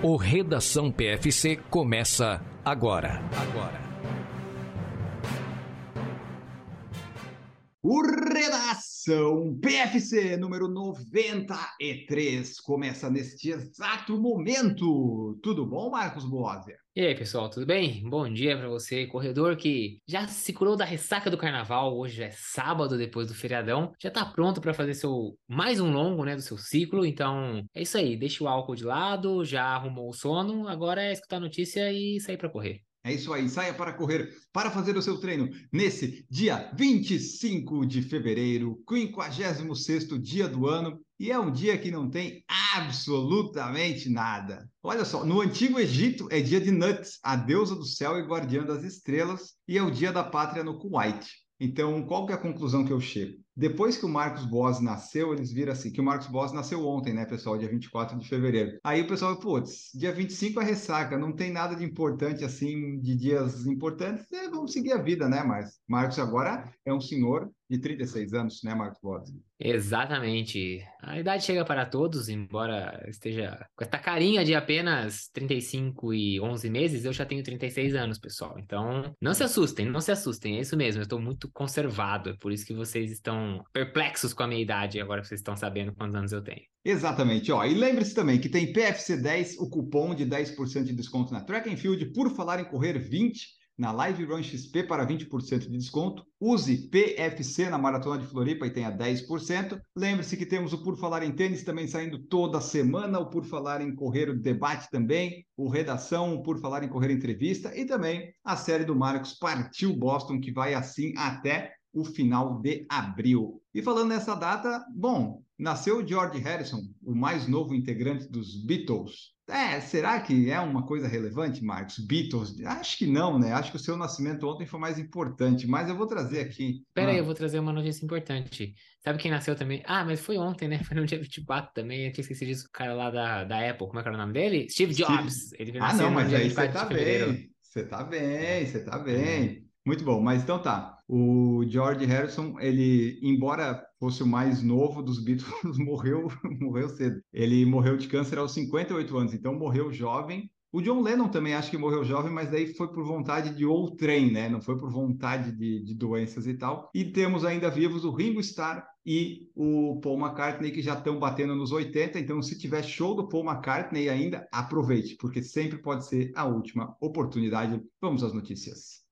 O Redação PFC começa agora. Agora. O Redação PFC número 93 começa neste exato momento. Tudo bom, Marcos Boazia? E aí, pessoal, tudo bem? Bom dia para você, corredor que já se curou da ressaca do carnaval. Hoje é sábado depois do feriadão, já tá pronto para fazer seu mais um longo, né, do seu ciclo. Então, é isso aí, deixa o álcool de lado, já arrumou o sono, agora é escutar a notícia e sair para correr. É isso aí, saia para correr, para fazer o seu treino nesse dia 25 de fevereiro, 56º dia do ano, e é um dia que não tem absolutamente nada. Olha só, no Antigo Egito é dia de Nut, a deusa do céu e guardiã das estrelas, e é o dia da pátria no Kuwait. Então, qual que é a conclusão que eu chego? Depois que o Marcos Boas nasceu, eles viram assim, que o Marcos Boas nasceu ontem, né, pessoal, dia 24 de fevereiro. Aí o pessoal, putz, dia 25 é ressaca, não tem nada de importante assim, de dias importantes, é, vamos seguir a vida, né, Marcos? Marcos agora é um senhor de 36 anos, né, Marcos Boas? Exatamente. A idade chega para todos, embora esteja com esta carinha de apenas 35 e 11 meses, eu já tenho 36 anos, pessoal. Então, não se assustem, não se assustem, é isso mesmo, eu estou muito conservado, é por isso que vocês estão perplexos com a minha idade, agora que vocês estão sabendo quantos anos eu tenho. Exatamente, ó. E lembre-se também que tem PFC10, o cupom de 10% de desconto na Track and Field, por falar em correr 20 na Live Run XP para 20% de desconto. Use PFC na Maratona de Floripa e tenha 10%. Lembre-se que temos o Por Falar em Tênis também saindo toda semana, o Por Falar em Correr o Debate também, o Redação, o Por Falar em Correr Entrevista e também a série do Marcos Partiu Boston, que vai assim até o final de abril. E falando nessa data, bom, nasceu George Harrison, o mais novo integrante dos Beatles. É, será que é uma coisa relevante, Marcos? Beatles? Acho que não, né? Acho que o seu nascimento ontem foi mais importante, mas eu vou trazer aqui. Pera ah. aí, eu vou trazer uma notícia importante. Sabe quem nasceu também? Ah, mas foi ontem, né? Foi no dia 24 também. Eu tinha esquecido disso, o cara lá da, da Apple. Como é que era o nome dele? Steve Jobs. Steve... Ele ah, não, mas aí você tá bem. Você tá bem, você tá bem. Muito bom, mas então tá. O George Harrison, ele, embora fosse o mais novo dos Beatles, morreu, morreu cedo. Ele morreu de câncer aos 58 anos, então morreu jovem. O John Lennon também acho que morreu jovem, mas daí foi por vontade de outrem, né? Não foi por vontade de, de doenças e tal. E temos ainda vivos o Ringo Starr e o Paul McCartney, que já estão batendo nos 80. Então, se tiver show do Paul McCartney ainda, aproveite, porque sempre pode ser a última oportunidade. Vamos às notícias.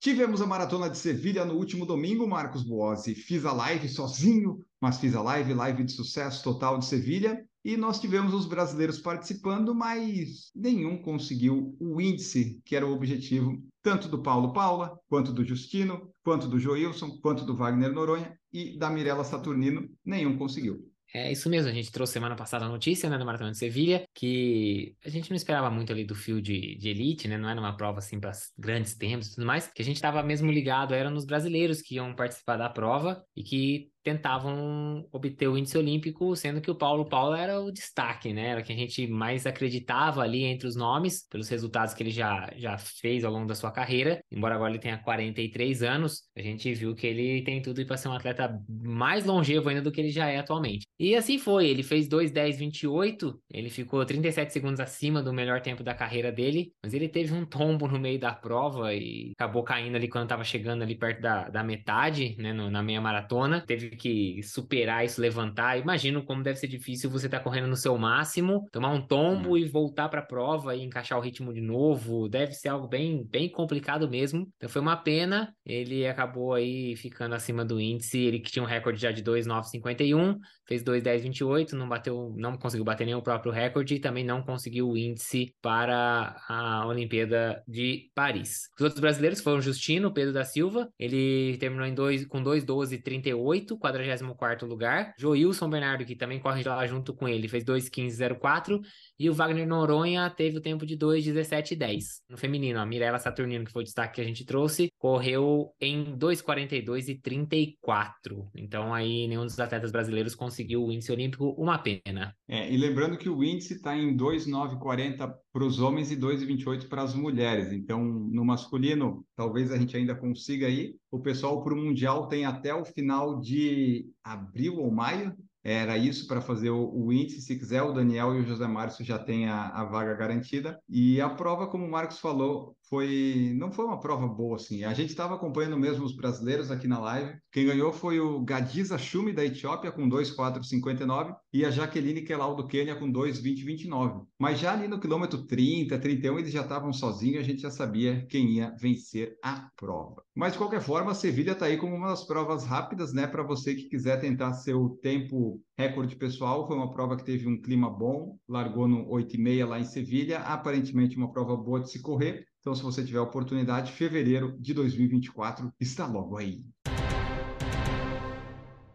Tivemos a maratona de Sevilha no último domingo, Marcos Boazzi. Fiz a live sozinho, mas fiz a live, live de sucesso total de Sevilha. E nós tivemos os brasileiros participando, mas nenhum conseguiu o índice que era o objetivo, tanto do Paulo Paula, quanto do Justino, quanto do Joilson, quanto do Wagner Noronha e da Mirella Saturnino, nenhum conseguiu. É isso mesmo, a gente trouxe semana passada a notícia, né, da Maratona de Sevilha, que a gente não esperava muito ali do fio de, de elite, né, não era uma prova assim para grandes tempos e tudo mais, que a gente estava mesmo ligado, era nos brasileiros que iam participar da prova e que tentavam obter o índice olímpico, sendo que o Paulo Paulo era o destaque, né? Era que a gente mais acreditava ali entre os nomes, pelos resultados que ele já, já fez ao longo da sua carreira. Embora agora ele tenha 43 anos, a gente viu que ele tem tudo para ser um atleta mais longevo ainda do que ele já é atualmente. E assim foi, ele fez 2:10:28, ele ficou 37 segundos acima do melhor tempo da carreira dele, mas ele teve um tombo no meio da prova e acabou caindo ali quando estava chegando ali perto da, da metade, né, no, na meia maratona. Teve que superar isso, levantar. Imagino como deve ser difícil você estar tá correndo no seu máximo, tomar um tombo hum. e voltar para a prova e encaixar o ritmo de novo. Deve ser algo bem, bem complicado mesmo. Então foi uma pena. Ele acabou aí ficando acima do índice. Ele que tinha um recorde já de 2,951, fez 2,1028, não bateu, não conseguiu bater nem o próprio recorde e também não conseguiu o índice para a Olimpíada de Paris. Os outros brasileiros foram Justino, Pedro da Silva. Ele terminou em dois, com 2,1238, 44 lugar. Joilson Bernardo, que também corre lá junto com ele, fez 2,15,04. E o Wagner Noronha teve o tempo de 2,17,10. No feminino, a Mirella Saturnino, que foi o destaque que a gente trouxe, correu em 2,42 e 34. Então aí nenhum dos atletas brasileiros conseguiu o índice olímpico, uma pena. É, e lembrando que o índice está em 2,940 para os homens e 2,28 para as mulheres. Então, no masculino, talvez a gente ainda consiga aí. O pessoal para o Mundial tem até o final de abril ou maio era isso para fazer o, índice. Se quiser, o Daniel e o José Márcio já têm a, a, vaga garantida. E a prova, como o Marcos falou, foi não foi uma prova boa assim. A gente estava acompanhando mesmo os brasileiros aqui na live. Quem ganhou foi o Gadiza Shumi da Etiópia com 2,459 e a Jaqueline Kelal do Quênia com 2,2029. Mas já ali no quilômetro 30, 31 eles já estavam sozinhos, a gente já sabia quem ia vencer a prova. Mas de qualquer forma, a Sevilha está aí como uma das provas rápidas, né, para você que quiser tentar seu tempo recorde pessoal. Foi uma prova que teve um clima bom, largou no 8,5 lá em Sevilha, aparentemente uma prova boa de se correr. Então, se você tiver oportunidade, fevereiro de 2024 está logo aí.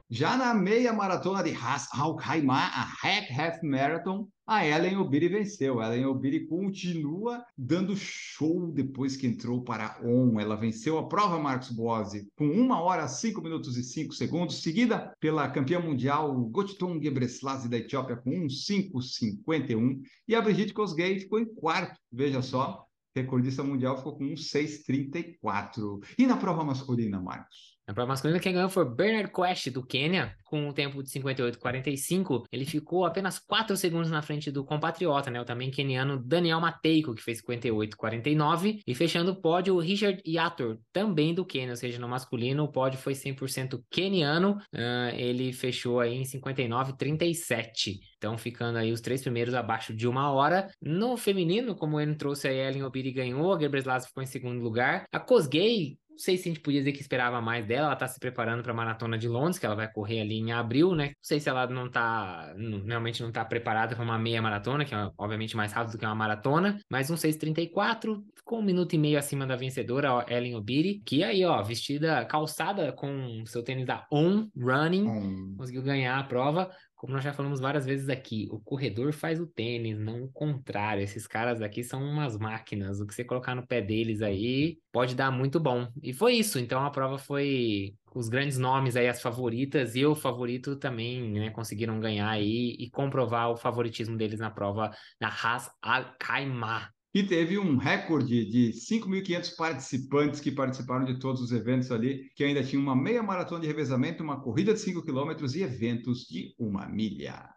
Já na meia maratona de Al Khaimah, a Hack Half Marathon, a Ellen Obiri venceu. A Ellen Obiri continua dando show depois que entrou para a ON. Ela venceu a prova Marcos Boazzi com 1 hora 5 minutos e 5 segundos, seguida pela campeã mundial Gotton Gebreselassie da Etiópia com 1,551 e a Brigitte Kosgei ficou em quarto. Veja só, recordista mundial ficou com 1,634. E na prova masculina, Marcos? Na prova masculina, quem ganhou foi Bernard Quest, do Quênia, com um tempo de 58,45. Ele ficou apenas 4 segundos na frente do compatriota, né? O também queniano Daniel Mateiko, que fez 58,49. E fechando o pódio, o Richard Yator, também do Quênia, ou seja, no masculino o pódio foi 100% queniano. Uh, ele fechou aí em 59,37. Então, ficando aí os três primeiros abaixo de uma hora. No feminino, como ele trouxe a Ellen Obiri ganhou, a Gebrselassie ficou em segundo lugar. A Kosgei não sei se a gente podia dizer que esperava mais dela. Ela tá se preparando para a maratona de Londres, que ela vai correr ali em abril, né? Não sei se ela não tá, não, realmente não tá preparada para uma meia maratona, que é obviamente mais rápido do que uma maratona, mas um 6:34, ficou um minuto e meio acima da vencedora, Ellen Obiri, que aí, ó, vestida, calçada com seu tênis da On Running, hum. conseguiu ganhar a prova. Como nós já falamos várias vezes aqui, o corredor faz o tênis, não o contrário. Esses caras aqui são umas máquinas. O que você colocar no pé deles aí pode dar muito bom. E foi isso. Então a prova foi os grandes nomes aí, as favoritas e o favorito também, né, conseguiram ganhar aí e comprovar o favoritismo deles na prova na Haas Al Khaimah e teve um recorde de 5.500 participantes que participaram de todos os eventos ali, que ainda tinha uma meia maratona de revezamento, uma corrida de 5 km e eventos de uma milha.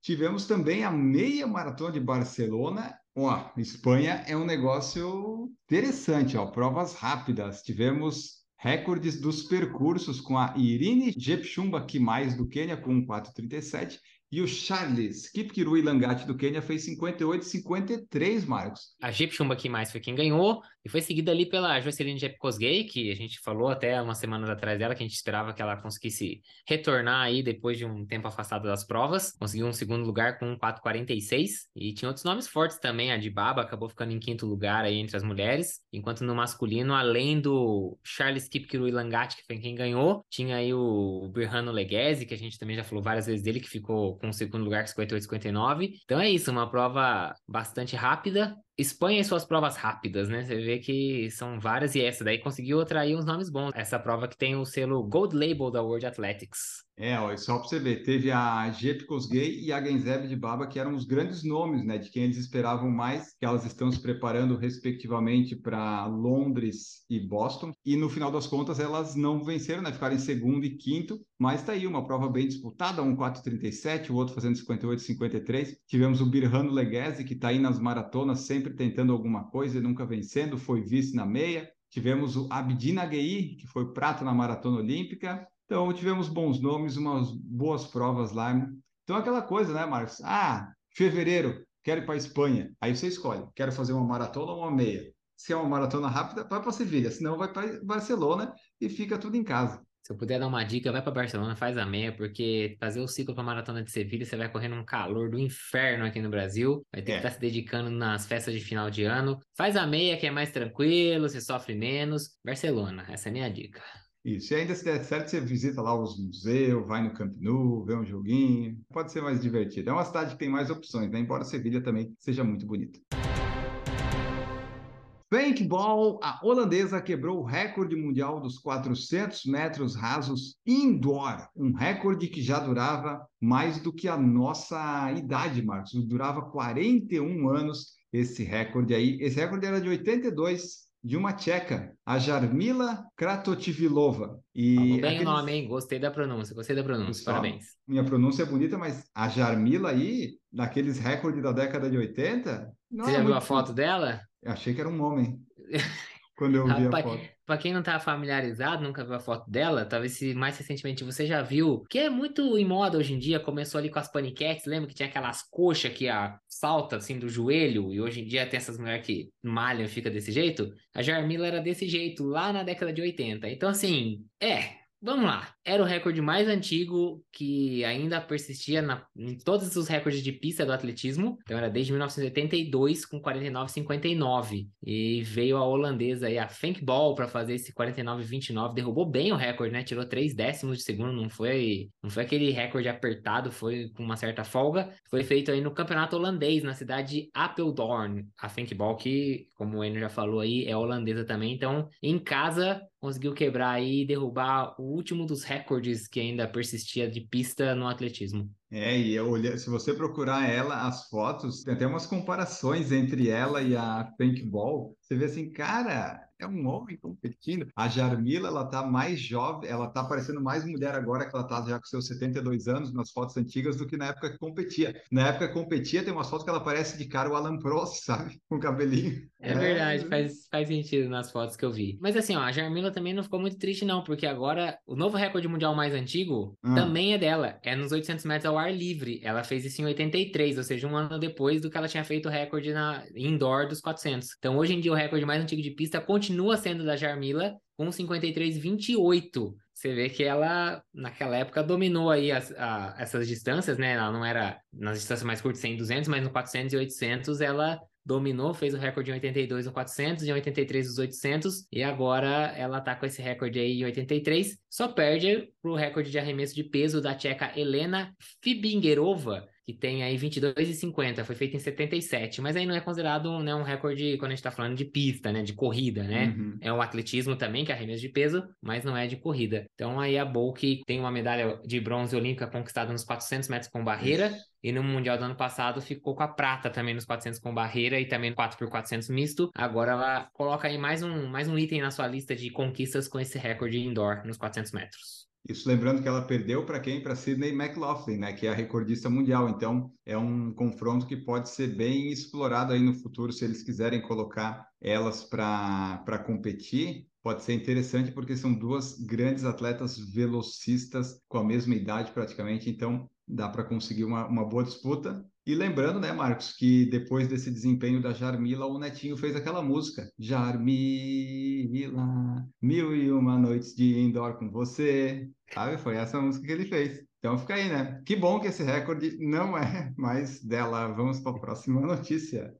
Tivemos também a meia maratona de Barcelona. Ó, Espanha é um negócio interessante, ó, provas rápidas. Tivemos recordes dos percursos com a Irine Jepchumba Kimais do Quênia com 4:37 e o Charles Kipkirui Langate do Quênia fez 58 53, Marcos. A Jepchumba Kimais foi quem ganhou. E foi seguida ali pela Jocelyn Jepkosgei, que a gente falou até umas semanas atrás dela, que a gente esperava que ela conseguisse retornar aí depois de um tempo afastada das provas. Conseguiu um segundo lugar com 4,46. E tinha outros nomes fortes também. A Dibaba acabou ficando em quinto lugar aí entre as mulheres. Enquanto no masculino, além do Charles Kipkiru Langati, que foi quem ganhou, tinha aí o Birhano Leghese, que a gente também já falou várias vezes dele, que ficou com o segundo lugar com 58,59. Então é isso, uma prova bastante rápida, Espanha e suas provas rápidas, né? Você vê que são várias e essa daí conseguiu atrair uns nomes bons. Essa prova que tem o selo Gold Label da World Athletics. É, ó, só para você ver, teve a Jep Kosgei e a Genzeb de Baba, que eram os grandes nomes, né, de quem eles esperavam mais, que elas estão se preparando respectivamente para Londres e Boston. E no final das contas, elas não venceram, né, ficaram em segundo e quinto, mas tá aí uma prova bem disputada, um 4:37, o outro fazendo 58:53. Tivemos o Birhano Leghese, que está aí nas maratonas, sempre tentando alguma coisa e nunca vencendo, foi vice na meia. Tivemos o Abdin Aguei, que foi prata na maratona olímpica. Então, tivemos bons nomes, umas boas provas lá. Então, aquela coisa, né, Marcos? Ah, fevereiro, quero ir para a Espanha. Aí você escolhe, quero fazer uma maratona ou uma meia. Se é uma maratona rápida, vai para Sevilha, senão vai para Barcelona e fica tudo em casa. Se eu puder dar uma dica, vai para Barcelona, faz a meia, porque fazer o ciclo para maratona de Sevilha, você vai correr num calor do inferno aqui no Brasil. Vai ter é. que estar tá se dedicando nas festas de final de ano. Faz a meia, que é mais tranquilo, você sofre menos. Barcelona, essa é a minha dica. Isso, e ainda se der certo, você visita lá os museus, vai no Camp Nou, vê um joguinho, pode ser mais divertido. É uma cidade que tem mais opções, né? embora Sevilha também seja muito bonita. Paintball, a holandesa quebrou o recorde mundial dos 400 metros rasos indoor, um recorde que já durava mais do que a nossa idade, Marcos. Durava 41 anos esse recorde aí. Esse recorde era de 82 de uma tcheca, a Jarmila Kratotivilova. E Falou bem aqueles... o nome, hein? Gostei da pronúncia, gostei da pronúncia, Pessoal, parabéns. Minha pronúncia é bonita, mas a Jarmila aí, daqueles recordes da década de 80... Você já viu a foto dela? Eu achei que era um homem. quando eu vi a foto. Pra quem não tá familiarizado, nunca viu a foto dela, talvez se mais recentemente você já viu, que é muito em moda hoje em dia, começou ali com as paniquetes, lembra que tinha aquelas coxas que a salta assim do joelho, e hoje em dia tem essas mulheres que malham e fica desse jeito? A Jarmila era desse jeito, lá na década de 80. Então, assim, é, Vamos lá. Era o recorde mais antigo que ainda persistia na, em todos os recordes de pista do atletismo. Então era desde 1982 com 49,59. E veio a holandesa aí, a Fenk Ball, para fazer esse 49,29. Derrubou bem o recorde, né? Tirou 3 décimos de segundo. Não foi, não foi aquele recorde apertado, foi com uma certa folga. Foi feito aí no campeonato holandês, na cidade de Apeldoorn. A Fenk Ball, que, como o Enio já falou aí, é holandesa também. Então, em casa, conseguiu quebrar e derrubar o último dos recordes que ainda persistia de pista no atletismo. É, e eu olhei, se você procurar ela, as fotos, tem até umas comparações entre ela e a Paintball. Você vê assim, cara, é um homem competindo. A Jarmila, ela tá mais jovem, ela tá parecendo mais mulher agora que ela tá já com seus 72 anos nas fotos antigas do que na época que competia. Na época que competia, tem umas fotos que ela parece de cara o Alan Prost, sabe? Com cabelinho. É, é, verdade, faz, faz sentido nas fotos que eu vi. Mas assim, ó, a Jarmila também não ficou muito triste não, porque agora o novo recorde mundial mais antigo hum. também é dela. É nos 800 metros ao ar livre. Ela fez isso em 83, ou seja, um ano depois do que ela tinha feito o recorde na indoor dos 400. Então, hoje em dia, o recorde mais antigo de pista continua sendo da Jarmila, com 53,28. Você vê que ela, naquela época, dominou aí as, a, essas distâncias, né? Ela não era nas distâncias mais curtas, 100 200, mas no 400 e 800 ela dominou, fez o recorde em 82 no 400, em 83 nos 800, e agora ela tá com esse recorde aí em 83, só perde pro recorde de arremesso de peso da tcheca Helena Fibingerova, que tem aí 22,50, foi feito em 77, mas aí não é considerado né, um recorde quando a gente tá falando de pista, né, de corrida, né? Uhum. É o atletismo também, que é arremesso de peso, mas não é de corrida. Então aí a Bulk tem uma medalha de bronze olímpica conquistada nos 400 metros com barreira, Isso. E no Mundial do ano passado ficou com a prata também nos 400 com barreira e também no 4x400 misto. Agora ela coloca aí mais um, mais um item na sua lista de conquistas com esse recorde indoor nos 400 metros. Isso lembrando que ela perdeu para quem? Para Sidney McLaughlin, né? Que é a recordista mundial. Então é um confronto que pode ser bem explorado aí no futuro se eles quiserem colocar elas para competir. Pode ser interessante porque são duas grandes atletas velocistas com a mesma idade praticamente. Então dá para conseguir uma, uma boa disputa. E lembrando, né, Marcos, que depois desse desempenho da Jarmila, o Netinho fez aquela música. Jarmila, mil e uma noites de indoor com você. Sabe? Foi essa música que ele fez. Então fica aí, né? Que bom que esse recorde não é mais dela. Vamos para a próxima notícia.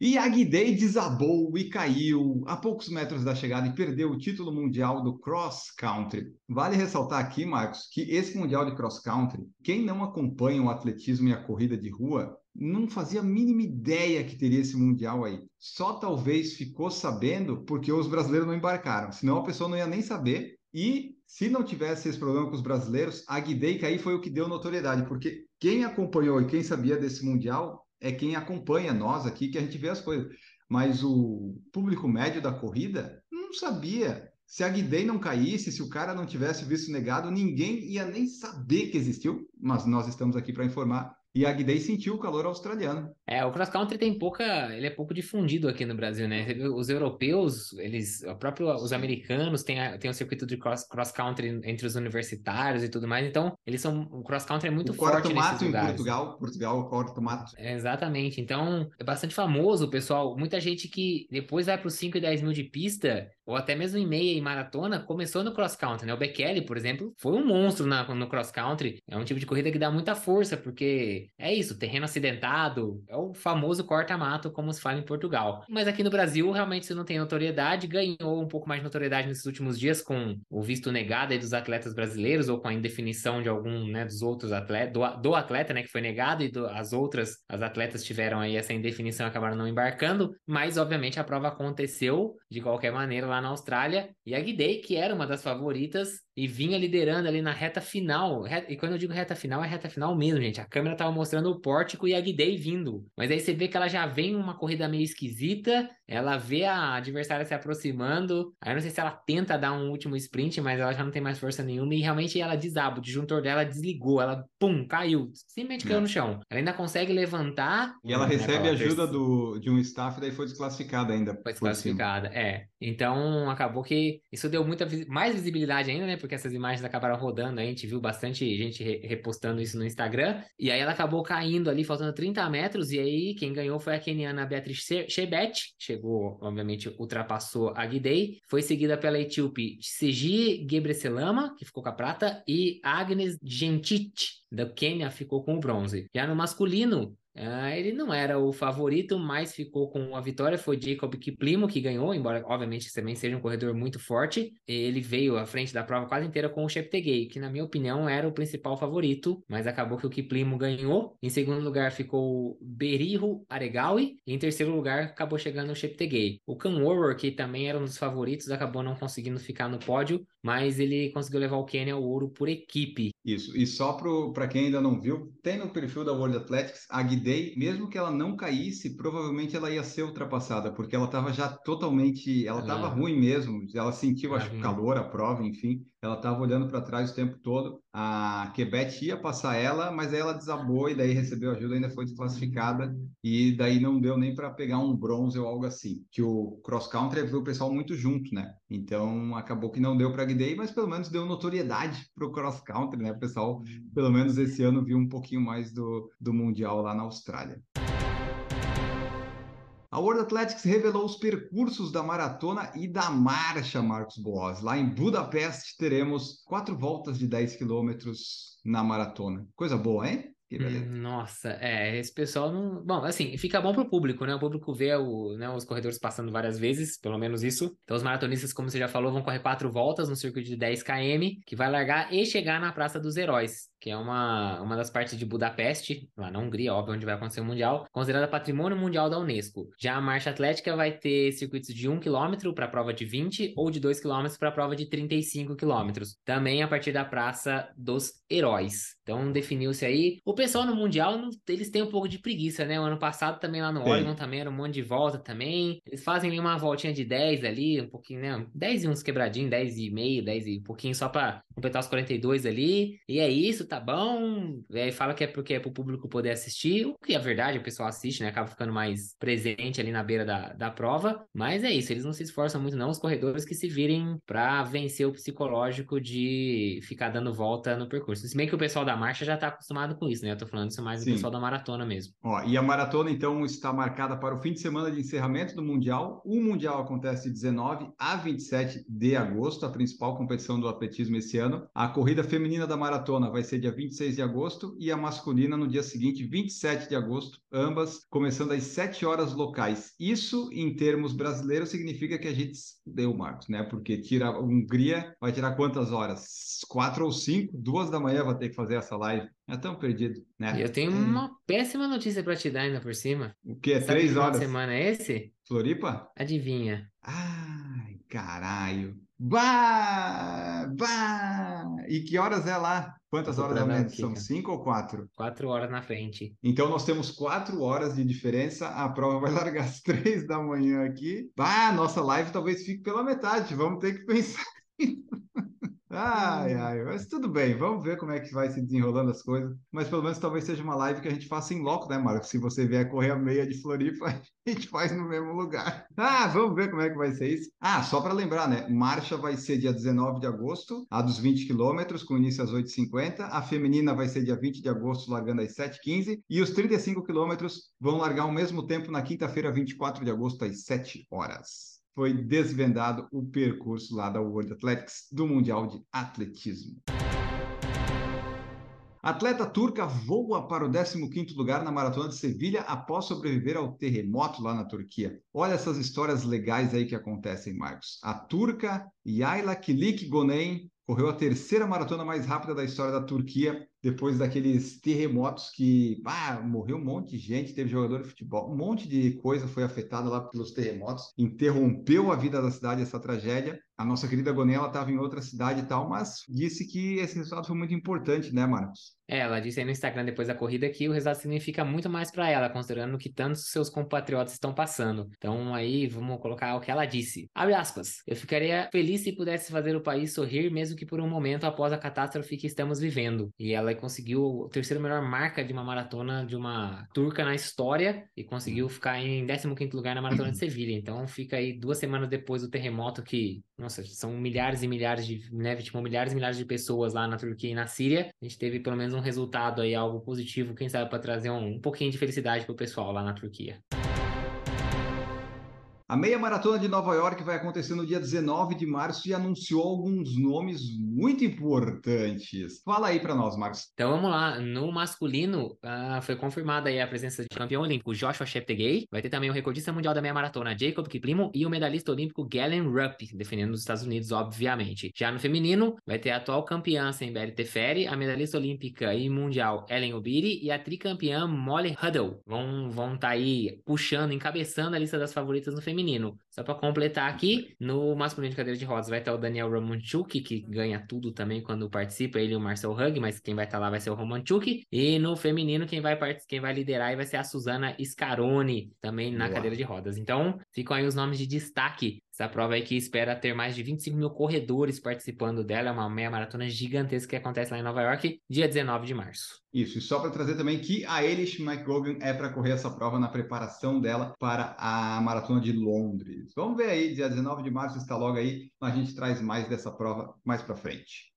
E Aguidei desabou e caiu a poucos metros da chegada e perdeu o título mundial do cross country. Vale ressaltar aqui, Marcos, que esse mundial de cross country, quem não acompanha o atletismo e a corrida de rua, não fazia a mínima ideia que teria esse mundial aí. Só talvez ficou sabendo porque os brasileiros não embarcaram, senão a pessoa não ia nem saber. E se não tivesse esse problema com os brasileiros, a Guidei cair foi o que deu notoriedade, porque quem acompanhou e quem sabia desse mundial é quem acompanha nós aqui que a gente vê as coisas. Mas o público médio da corrida não sabia. Se a Guidei não caísse, se o cara não tivesse visto negado, ninguém ia nem saber que existiu. Mas nós estamos aqui para informar e a Guidei sentiu o calor australiano. É, o cross country tem pouca, ele é pouco difundido aqui no Brasil, né? Os europeus, eles, o próprio, os americanos têm, tem o circuito de cross, cross country entre os universitários e tudo mais, então eles são, o cross country é muito o forte nesses lugares. em Portugal, Portugal, o corto mato. É, exatamente, então é bastante famoso, pessoal, muita gente que depois vai para os 5 e 10 mil de pista, ou até mesmo em meia e maratona, começou no cross country, né? O Bekele, por exemplo, foi um monstro na, no cross country, é um tipo de corrida que dá muita força, porque é isso, terreno acidentado, é o famoso corta-mato, como se fala em Portugal. Mas aqui no Brasil, realmente, você não tem notoriedade, ganhou um pouco mais de notoriedade nesses últimos dias com o visto negado dos atletas brasileiros, ou com a indefinição de algum, né, dos outros atletas, do, do atleta, né, que foi negado, e do, as outras, as atletas tiveram aí essa indefinição e acabaram não embarcando, mas, obviamente, a prova aconteceu, de qualquer maneira, lá na Austrália, e a Guidei, que era uma das favoritas, e vinha liderando ali na reta final, e quando eu digo reta final, é reta final mesmo, gente, a câmera tava tava mostrando o pórtico e a Guidei vindo. Mas aí você vê que ela já vem uma corrida meio esquisita, ela vê a adversária se aproximando, aí eu não sei se ela tenta dar um último sprint, mas ela já não tem mais força nenhuma, e realmente ela desaba, o disjuntor dela desligou, ela, pum, caiu, simplesmente caiu é. no chão. Ela ainda consegue levantar. E ela né, recebe ajuda do, de um staff, daí foi desclassificada ainda. Foi desclassificada, é. Então acabou que isso deu muita mais visibilidade ainda, né? Porque essas imagens acabaram rodando, a gente viu bastante gente repostando isso no Instagram. E aí ela acabou caindo ali, faltando 30 metros, e aí quem ganhou foi a keniana Beatriz Chebet, chegou, obviamente, ultrapassou a Guidei, foi seguida pela etíope Seji Gebreselama, que ficou com a prata, e Agnes Gentit, da Quênia, ficou com o bronze. Já no masculino, Uh, ele não era o favorito, mas ficou com a vitória. Foi Jacob Kiplimo que ganhou, embora obviamente também seja um corredor muito forte. Ele veio à frente da prova quase inteira com o Cheptegei, que na minha opinião era o principal favorito, mas acabou que o Kiplimo ganhou. Em segundo lugar ficou Berihu Aregawi, e em terceiro lugar acabou chegando o Cheptegei. O Cam Warwer, que também era um dos favoritos, acabou não conseguindo ficar no pódio, mas ele conseguiu levar o Quênia ao ouro por equipe. Isso, e só para quem ainda não viu, tem no perfil da World Athletics a Guidei, mesmo que ela não caísse, provavelmente ela ia ser ultrapassada, porque ela estava já totalmente, ela estava ruim mesmo, ela sentiu, acho que calor, a prova, enfim, ela estava olhando para trás o tempo todo. A Quebec ia passar ela, mas aí ela desabou e daí recebeu ajuda, ainda foi desclassificada e daí não deu nem para pegar um bronze ou algo assim. Que o cross country viu o pessoal muito junto, né? Então acabou que não deu para Guidei, mas pelo menos deu notoriedade para o cross country, né? O pessoal, pelo menos esse ano, viu um pouquinho mais do, do mundial lá na Austrália. A World Athletics revelou os percursos da maratona e da marcha, Marcos Boas. Lá em Budapeste teremos quatro voltas de 10 quilômetros na maratona. Coisa boa, hein? Hum, nossa, é, esse pessoal não. Bom, assim, fica bom pro público, né? O público vê o, né, os corredores passando várias vezes, pelo menos isso. Então, os maratonistas, como você já falou, vão correr quatro voltas no circuito de 10 km, que vai largar e chegar na Praça dos Heróis que é uma, uma das partes de Budapeste, lá na Hungria, óbvio, onde vai acontecer o Mundial, considerada Patrimônio Mundial da Unesco. Já a marcha atlética vai ter circuitos de 1 km para a prova de 20 ou de 2 km para a prova de 35 km. Também a partir da Praça dos Heróis. Então definiu-se aí. O pessoal no Mundial, eles têm um pouco de preguiça, né? O ano passado também lá no Sim. Oregon também era um monte de volta também. Eles fazem uma voltinha de 10 ali, um pouquinho, né? 10 e uns quebradinhos, 10 e meio, 10 e pouquinho só para completar os 42 ali. E é isso, tá bom. E aí fala que é porque é pro público poder assistir, o que é verdade, o pessoal assiste, né? Acaba ficando mais presente ali na beira da, da prova. Mas é isso, eles não se esforçam muito, não. Os corredores que se virem para vencer o psicológico de ficar dando volta no percurso. Se bem que o pessoal da marcha já tá acostumado com isso, né? Eu tô falando isso mais do pessoal da maratona mesmo. Ó, e a maratona, então, está marcada para o fim de semana de encerramento do Mundial. O Mundial acontece de 19 a 27 de agosto, a principal competição do atletismo esse ano. A corrida feminina da maratona vai ser dia 26 de agosto, e a masculina no dia seguinte, 27 de agosto, ambas começando às 7 horas locais. Isso, em termos brasileiros, significa que a gente deu, Marcos, né? Porque tira a Hungria, vai tirar quantas horas? Quatro ou cinco? Duas da manhã vai ter que fazer essa live. É tão perdido, né? Eu tenho uma péssima notícia para te dar ainda por cima. O quê? Sabe Três horas? semana é esse? Floripa? Adivinha. Ai, caralho. Bah! Bah! E que horas é lá? Quantas horas a menos? São cinco ou quatro? Quatro horas na frente. Então nós temos quatro horas de diferença. A prova vai largar às três da manhã aqui. Bah, nossa live talvez fique pela metade. Vamos ter que pensar. Ai, ai, mas tudo bem, vamos ver como é que vai se desenrolando as coisas. Mas pelo menos talvez seja uma live que a gente faça em loco, né, Marcos? Se você vier correr a meia de Floripa, a gente faz no mesmo lugar. Ah, vamos ver como é que vai ser isso. Ah, só para lembrar, né? Marcha vai ser dia 19 de agosto, a dos 20 quilômetros, com início às 8h50. A feminina vai ser dia 20 de agosto, largando às 7h15. E os 35 quilômetros vão largar ao mesmo tempo na quinta-feira, 24 de agosto, às 7 horas foi desvendado o percurso lá da World Athletics do Mundial de Atletismo. atleta turca voa para o 15º lugar na Maratona de Sevilha após sobreviver ao terremoto lá na Turquia. Olha essas histórias legais aí que acontecem, Marcos. A turca Yayla Kilik Gonen correu a terceira maratona mais rápida da história da Turquia, depois daqueles terremotos que ah, morreu um monte de gente, teve jogador de futebol, um monte de coisa foi afetada lá pelos terremotos, interrompeu a vida da cidade essa tragédia. A nossa querida Gonella estava em outra cidade e tal, mas disse que esse resultado foi muito importante, né, Marcos? É, ela disse aí no Instagram depois da corrida que o resultado significa muito mais para ela, considerando que tantos seus compatriotas estão passando. Então aí vamos colocar o que ela disse. Abre aspas. Eu ficaria feliz se pudesse fazer o país sorrir, mesmo que por um momento após a catástrofe que estamos vivendo. E ela conseguiu a terceira melhor marca de uma maratona de uma turca na história e conseguiu ficar em 15º lugar na maratona de Sevilha. Então fica aí duas semanas depois do terremoto que, nossa, são milhares e milhares de, né, tipo, milhares e milhares de pessoas lá na Turquia e na Síria. A gente teve pelo menos um resultado aí, algo positivo, quem sabe para trazer um, um pouquinho de felicidade pro pessoal lá na Turquia. A meia maratona de Nova York vai acontecer no dia 19 de março e anunciou alguns nomes muito importantes. Fala aí para nós, Marcos. Então vamos lá. No masculino, uh, foi confirmada a presença de campeão olímpico Joshua Cheptegei. Vai ter também o recordista mundial da meia maratona Jacob Kiplimo e o medalhista olímpico Galen Rupp, defendendo os Estados Unidos, obviamente. Já no feminino, vai ter a atual campeã Sembele Teferi, a medalhista olímpica e mundial Ellen Obiri e a tricampeã Molly Huddle. Vão estar vão tá aí puxando, encabeçando a lista das favoritas no feminino feminino. Só para completar aqui, no masculino de cadeira de rodas vai estar o Daniel Romanchuk, que ganha tudo também quando participa, ele e o Marcel Hug, mas quem vai estar lá vai ser o Romanchuk. E no feminino, quem vai, quem vai liderar vai ser a Suzana Scaroni, também na Boa. cadeira de rodas. Então, ficam aí os nomes de destaque essa prova aí que espera ter mais de 25 mil corredores participando dela, é uma meia maratona gigantesca que acontece lá em Nova York, dia 19 de março. Isso, e só para trazer também que a Elish McGogan é para correr essa prova na preparação dela para a maratona de Londres. Vamos ver aí, dia 19 de março está logo aí, a gente traz mais dessa prova mais para frente.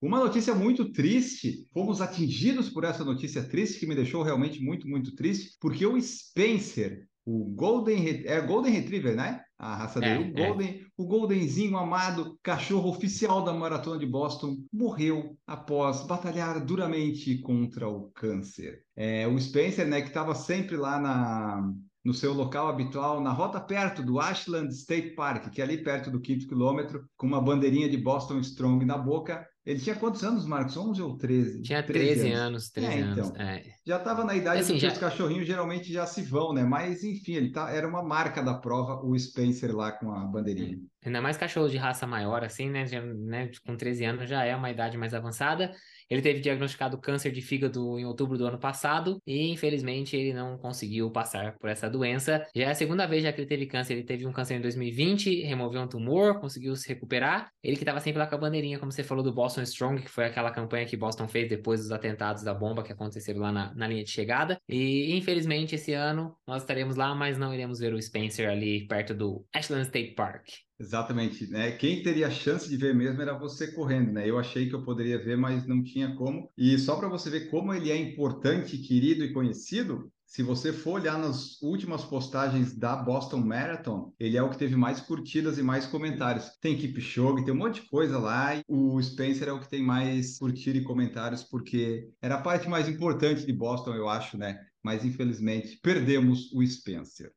Uma notícia muito triste, fomos atingidos por essa notícia triste que me deixou realmente muito, muito triste, porque o Spencer, o Golden, é Golden Retriever, né? A raça dele, é, o é. Golden, é. o Goldenzinho amado, cachorro oficial da maratona de Boston, morreu após batalhar duramente contra o câncer. É, o Spencer, né, que estava sempre lá na, no seu local habitual, na rota perto do Ashland State Park, que é ali perto do quinto quilômetro, com uma bandeirinha de Boston Strong na boca, ele tinha quantos anos, Marcos? 11 ou 13? Tinha 13, 13 anos, 13 é, então, anos. É. Já estava na idade assim, que já... os cachorrinhos geralmente já se vão, né? Mas, enfim, ele tá, era uma marca da prova, o Spencer lá com a bandeirinha. Ainda mais cachorro de raça maior, assim, né? Já, né? Com 13 anos já é uma idade mais avançada. Ele teve diagnosticado câncer de fígado em outubro do ano passado e, infelizmente, ele não conseguiu passar por essa doença. Já é a segunda vez já que ele teve câncer. Ele teve um câncer em 2020, removeu um tumor, conseguiu se recuperar. Ele que estava sempre lá com a bandeirinha, como você falou, do Boston Strong, que foi aquela campanha que Boston fez depois dos atentados da bomba que aconteceram lá na, na linha de chegada. E, infelizmente, esse ano nós estaremos lá, mas não iremos ver o Spencer ali perto do Ashland State Park. Exatamente, né? Quem teria chance de ver mesmo era você correndo, né? Eu achei que eu poderia ver, mas não tinha como. E só para você ver como ele é importante, querido e conhecido, se você for olhar nas últimas postagens da Boston Marathon, ele é o que teve mais curtidas e mais comentários. Tem Kipchoge, tem um monte de coisa lá. O Spencer é o que tem mais curtida e comentários, porque era a parte mais importante de Boston, eu acho, né? Mas infelizmente perdemos o Spencer.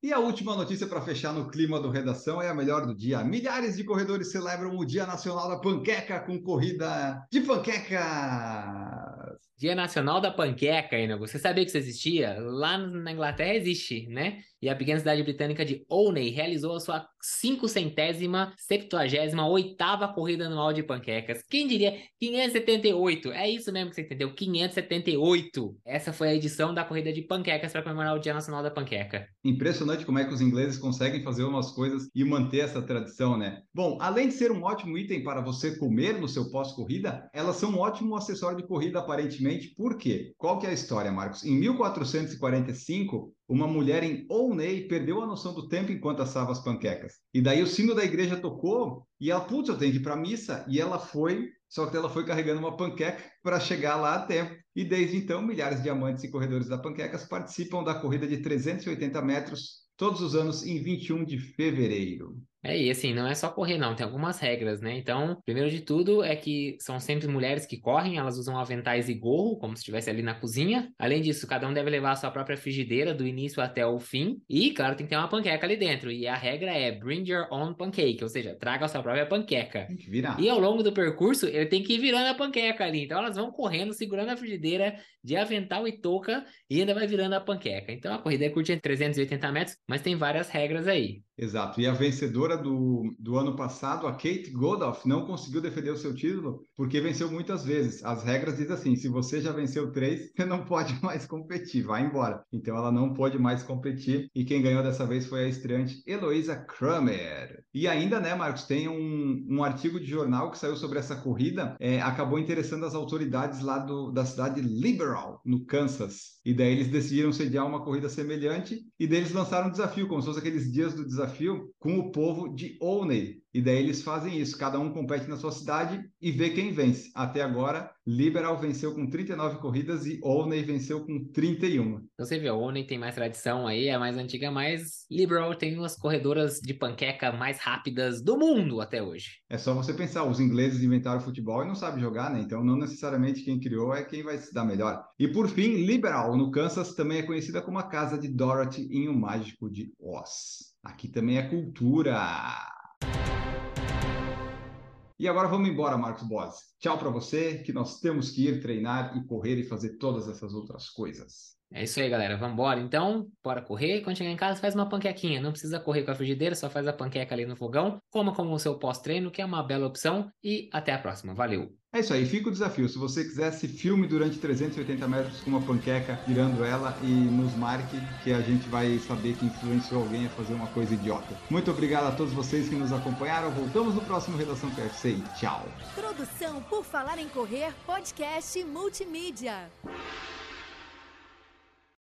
E a última notícia para fechar no clima do redação é a melhor do dia. Milhares de corredores celebram o Dia Nacional da Panqueca com corrida de panquecas. Dia Nacional da Panqueca, ainda. Você sabia que isso existia? Lá na Inglaterra existe, né? E a pequena cidade britânica de Olney realizou a sua 578 septuagésima oitava corrida anual de panquecas. Quem diria 578? É isso mesmo que você entendeu, 578. Essa foi a edição da corrida de panquecas para comemorar o Dia Nacional da Panqueca. Impressionante como é que os ingleses conseguem fazer umas coisas e manter essa tradição, né? Bom, além de ser um ótimo item para você comer no seu pós-corrida, elas são um ótimo acessório de corrida aparentemente recentemente, por quê? Qual que é a história, Marcos? Em 1445, uma mulher em Olney perdeu a noção do tempo enquanto assava as panquecas. E daí o sino da igreja tocou e ela, putz, eu tenho que ir para missa. E ela foi, só que ela foi carregando uma panqueca para chegar lá a tempo. E desde então, milhares de amantes e corredores da panquecas participam da corrida de 380 metros todos os anos em 21 de fevereiro. É, e assim, não é só correr, não, tem algumas regras, né? Então, primeiro de tudo é que são sempre mulheres que correm, elas usam aventais e gorro, como se estivesse ali na cozinha. Além disso, cada um deve levar a sua própria frigideira do início até o fim. E, claro, tem que ter uma panqueca ali dentro. E a regra é bring your own pancake, ou seja, traga a sua própria panqueca. Tem que virar. E ao longo do percurso, ele tem que ir virando a panqueca ali. Então, elas vão correndo, segurando a frigideira de avental e touca e ainda vai virando a panqueca. Então, a corrida é curta entre 380 metros, mas tem várias regras aí. Exato. E a vencedora do, do ano passado, a Kate Godoff, não conseguiu defender o seu título porque venceu muitas vezes. As regras dizem assim: se você já venceu três, você não pode mais competir, vai embora. Então ela não pôde mais competir e quem ganhou dessa vez foi a estreante Heloísa Kramer. E ainda, né, Marcos, tem um, um artigo de jornal que saiu sobre essa corrida, é, acabou interessando as autoridades lá do, da cidade Liberal, no Kansas. E daí eles decidiram sediar uma corrida semelhante e daí eles lançaram um desafio, como se fosse aqueles dias do desafio, com o povo de Olney. E daí eles fazem isso, cada um compete na sua cidade e vê quem vence. Até agora, Liberal venceu com 39 corridas e Olney venceu com 31. Então você vê, Olney tem mais tradição aí, é mais antiga, mas Liberal tem umas corredoras de panqueca mais rápidas do mundo até hoje. É só você pensar, os ingleses inventaram futebol e não sabem jogar, né? Então não necessariamente quem criou é quem vai se dar melhor. E por fim, Liberal, no Kansas, também é conhecida como a casa de Dorothy em O Mágico de Oz. Aqui também é cultura. E agora vamos embora, Marcos Bose. Tchau para você, que nós temos que ir treinar e correr e fazer todas essas outras coisas. É isso aí, galera. Vamos embora então. Bora correr. Quando chegar em casa, faz uma panquequinha. Não precisa correr com a frigideira, só faz a panqueca ali no fogão. Coma como o seu pós-treino, que é uma bela opção. E até a próxima. Valeu! É isso aí, fica o desafio. Se você quiser, se filme durante 380 metros com uma panqueca, virando ela e nos marque, que a gente vai saber que influenciou alguém a fazer uma coisa idiota. Muito obrigado a todos vocês que nos acompanharam. Voltamos no próximo Redação PFC e tchau. Produção por Falar em Correr, podcast multimídia.